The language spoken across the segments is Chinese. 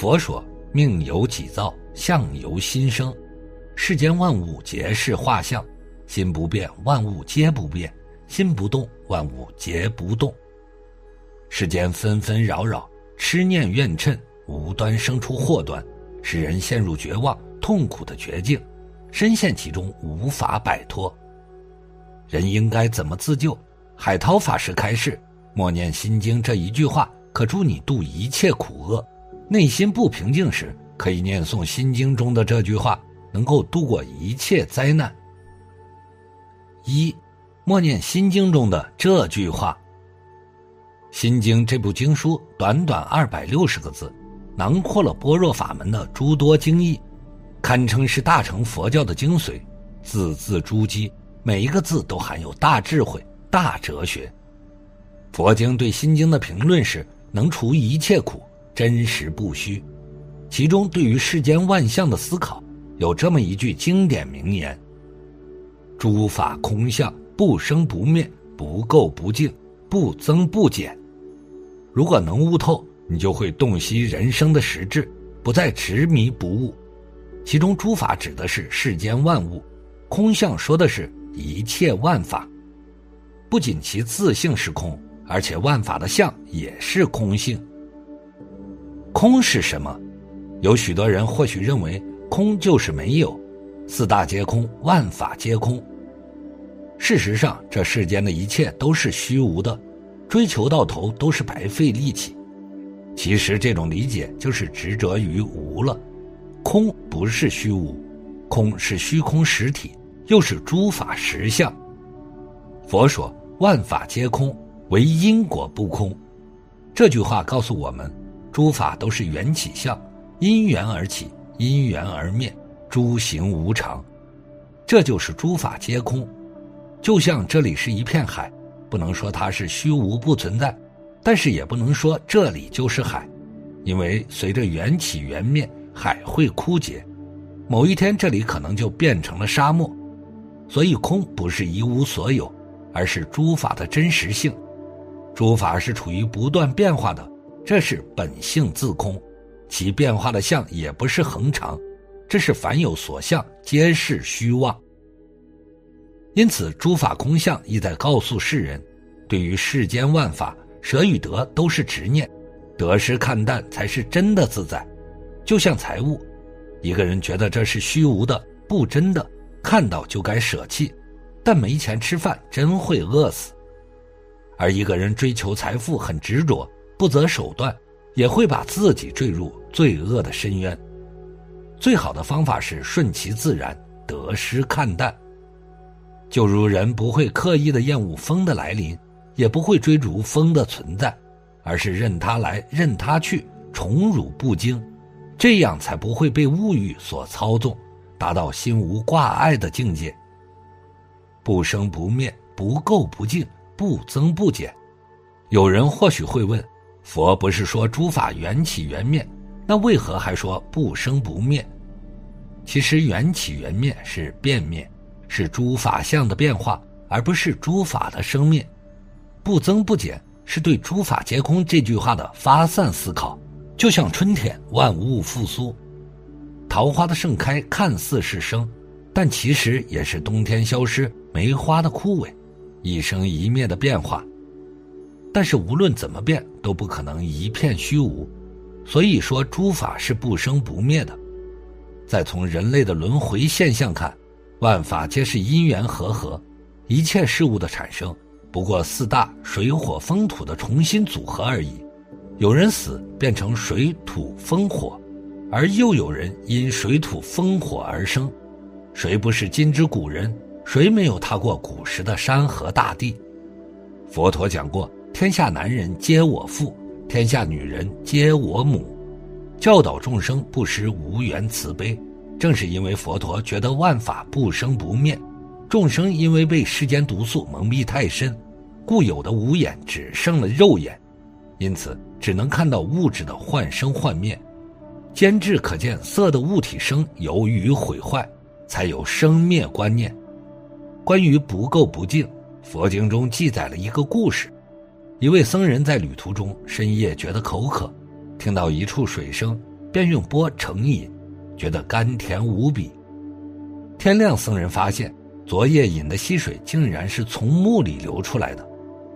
佛说：“命由己造，相由心生。世间万物皆是画像，心不变，万物皆不变；心不动，万物皆不动。世间纷纷扰扰，痴念怨嗔，无端生出祸端，使人陷入绝望、痛苦的绝境，深陷其中无法摆脱。人应该怎么自救？海涛法师开示：默念心经这一句话，可助你度一切苦厄。内心不平静时，可以念诵心经中的这句话，能够度过一切灾难。一，默念心经中的这句话。心经这部经书短短二百六十个字，囊括了般若法门的诸多经义，堪称是大乘佛教的精髓，字字珠玑。每一个字都含有大智慧、大哲学。佛经对心经的评论是：能除一切苦，真实不虚。其中对于世间万象的思考，有这么一句经典名言：“诸法空相，不生不灭，不垢不净，不增不减。”如果能悟透，你就会洞悉人生的实质，不再执迷不悟。其中诸法指的是世间万物，空相说的是。一切万法，不仅其自性是空，而且万法的相也是空性。空是什么？有许多人或许认为空就是没有，四大皆空，万法皆空。事实上，这世间的一切都是虚无的，追求到头都是白费力气。其实这种理解就是执着于无了。空不是虚无，空是虚空实体。又是诸法实相。佛说万法皆空，唯因果不空。这句话告诉我们，诸法都是缘起相，因缘而起，因缘而灭，诸行无常。这就是诸法皆空。就像这里是一片海，不能说它是虚无不存在，但是也不能说这里就是海，因为随着缘起缘灭，海会枯竭，某一天这里可能就变成了沙漠。所以，空不是一无所有，而是诸法的真实性。诸法是处于不断变化的，这是本性自空，其变化的相也不是恒常，这是凡有所相，皆是虚妄。因此，诸法空相意在告诉世人：对于世间万法，舍与得都是执念，得失看淡才是真的自在。就像财物，一个人觉得这是虚无的、不真的。看到就该舍弃，但没钱吃饭真会饿死。而一个人追求财富很执着，不择手段，也会把自己坠入罪恶的深渊。最好的方法是顺其自然，得失看淡。就如人不会刻意的厌恶风的来临，也不会追逐风的存在，而是任它来，任它去，宠辱不惊，这样才不会被物欲所操纵。达到心无挂碍的境界，不生不灭，不垢不净，不增不减。有人或许会问：佛不是说诸法缘起缘灭，那为何还说不生不灭？其实缘起缘灭是变灭，是诸法相的变化，而不是诸法的生灭。不增不减是对诸法皆空这句话的发散思考，就像春天万物复苏。桃花的盛开看似是生，但其实也是冬天消失，梅花的枯萎，一生一灭的变化。但是无论怎么变，都不可能一片虚无。所以说诸法是不生不灭的。再从人类的轮回现象看，万法皆是因缘和合，一切事物的产生不过四大水火风土的重新组合而已。有人死变成水土风火。而又有人因水土风火而生，谁不是今之古人？谁没有踏过古时的山河大地？佛陀讲过：“天下男人皆我父，天下女人皆我母。”教导众生不失无缘慈悲。正是因为佛陀觉得万法不生不灭，众生因为被世间毒素蒙蔽太深，故有的五眼只剩了肉眼，因此只能看到物质的幻生幻灭。兼至可见色的物体生由于毁坏，才有生灭观念。关于不垢不净，佛经中记载了一个故事：一位僧人在旅途中深夜觉得口渴，听到一处水声，便用钵盛饮，觉得甘甜无比。天亮，僧人发现昨夜饮的溪水竟然是从墓里流出来的，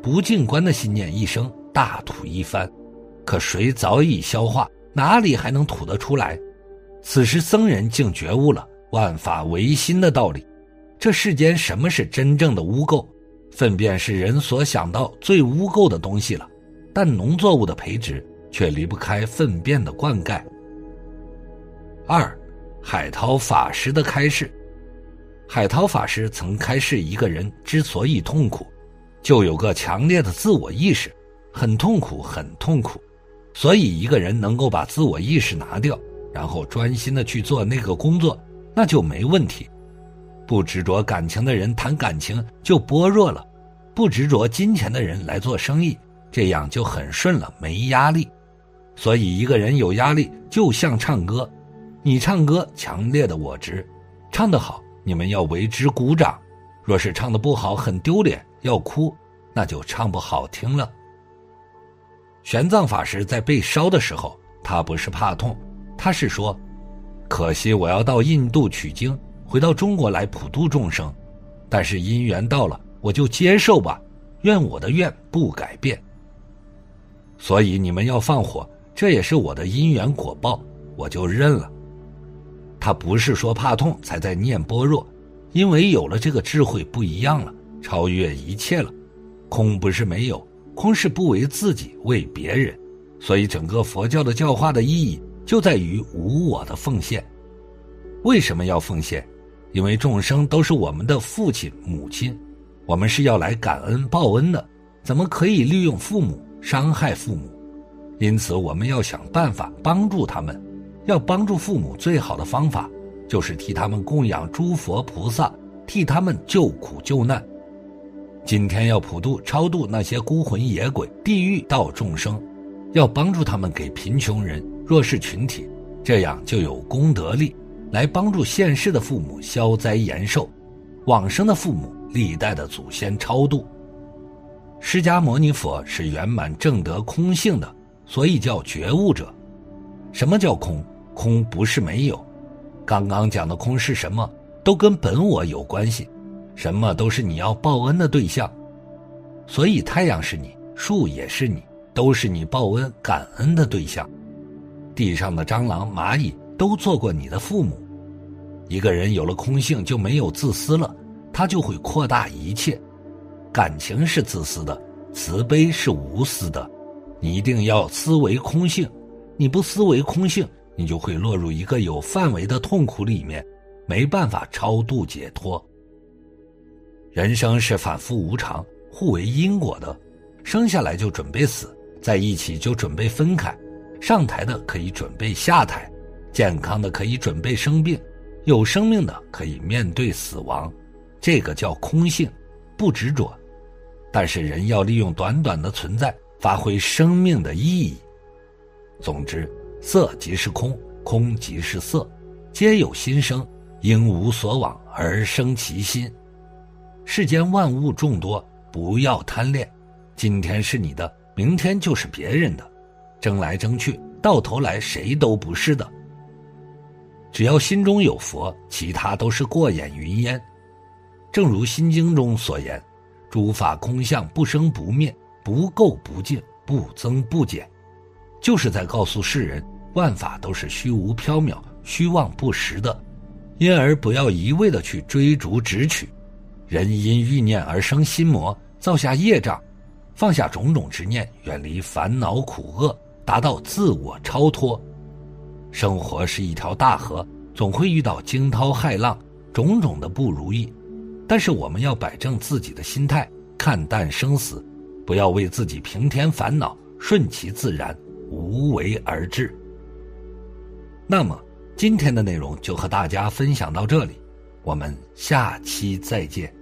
不净观的信念一生，大吐一番，可水早已消化，哪里还能吐得出来？此时僧人竟觉悟了万法唯心的道理。这世间什么是真正的污垢？粪便是人所想到最污垢的东西了，但农作物的培植却离不开粪便的灌溉。二，海涛法师的开示。海涛法师曾开示，一个人之所以痛苦，就有个强烈的自我意识，很痛苦，很痛苦。所以，一个人能够把自我意识拿掉，然后专心的去做那个工作，那就没问题。不执着感情的人谈感情就薄弱了，不执着金钱的人来做生意，这样就很顺了，没压力。所以一个人有压力，就像唱歌，你唱歌强烈的我执，唱得好，你们要为之鼓掌；若是唱的不好，很丢脸，要哭，那就唱不好听了。玄奘法师在被烧的时候，他不是怕痛，他是说，可惜我要到印度取经。回到中国来普度众生，但是因缘到了，我就接受吧。愿我的愿不改变。所以你们要放火，这也是我的因缘果报，我就认了。他不是说怕痛才在念般若，因为有了这个智慧不一样了，超越一切了。空不是没有，空是不为自己，为别人。所以整个佛教的教化的意义就在于无我的奉献。为什么要奉献？因为众生都是我们的父亲母亲，我们是要来感恩报恩的，怎么可以利用父母伤害父母？因此，我们要想办法帮助他们。要帮助父母，最好的方法就是替他们供养诸佛菩萨，替他们救苦救难。今天要普度超度那些孤魂野鬼、地狱道众生，要帮助他们给贫穷人、弱势群体，这样就有功德力。来帮助现世的父母消灾延寿，往生的父母历代的祖先超度。释迦牟尼佛是圆满正德空性的，所以叫觉悟者。什么叫空？空不是没有。刚刚讲的空是什么？都跟本我有关系，什么都是你要报恩的对象。所以太阳是你，树也是你，都是你报恩感恩的对象。地上的蟑螂、蚂蚁都做过你的父母。一个人有了空性，就没有自私了，他就会扩大一切。感情是自私的，慈悲是无私的。你一定要思维空性，你不思维空性，你就会落入一个有范围的痛苦里面，没办法超度解脱。人生是反复无常、互为因果的，生下来就准备死，在一起就准备分开，上台的可以准备下台，健康的可以准备生病。有生命的可以面对死亡，这个叫空性，不执着。但是人要利用短短的存在，发挥生命的意义。总之，色即是空，空即是色，皆有心生，应无所往而生其心。世间万物众多，不要贪恋。今天是你的，明天就是别人的，争来争去，到头来谁都不是的。只要心中有佛，其他都是过眼云烟。正如《心经》中所言：“诸法空相，不生不灭，不垢不净，不增不减。”就是在告诉世人，万法都是虚无缥缈、虚妄不实的，因而不要一味的去追逐执取。人因欲念而生心魔，造下业障，放下种种执念，远离烦恼苦厄，达到自我超脱。生活是一条大河，总会遇到惊涛骇浪，种种的不如意。但是我们要摆正自己的心态，看淡生死，不要为自己平添烦恼，顺其自然，无为而治。那么今天的内容就和大家分享到这里，我们下期再见。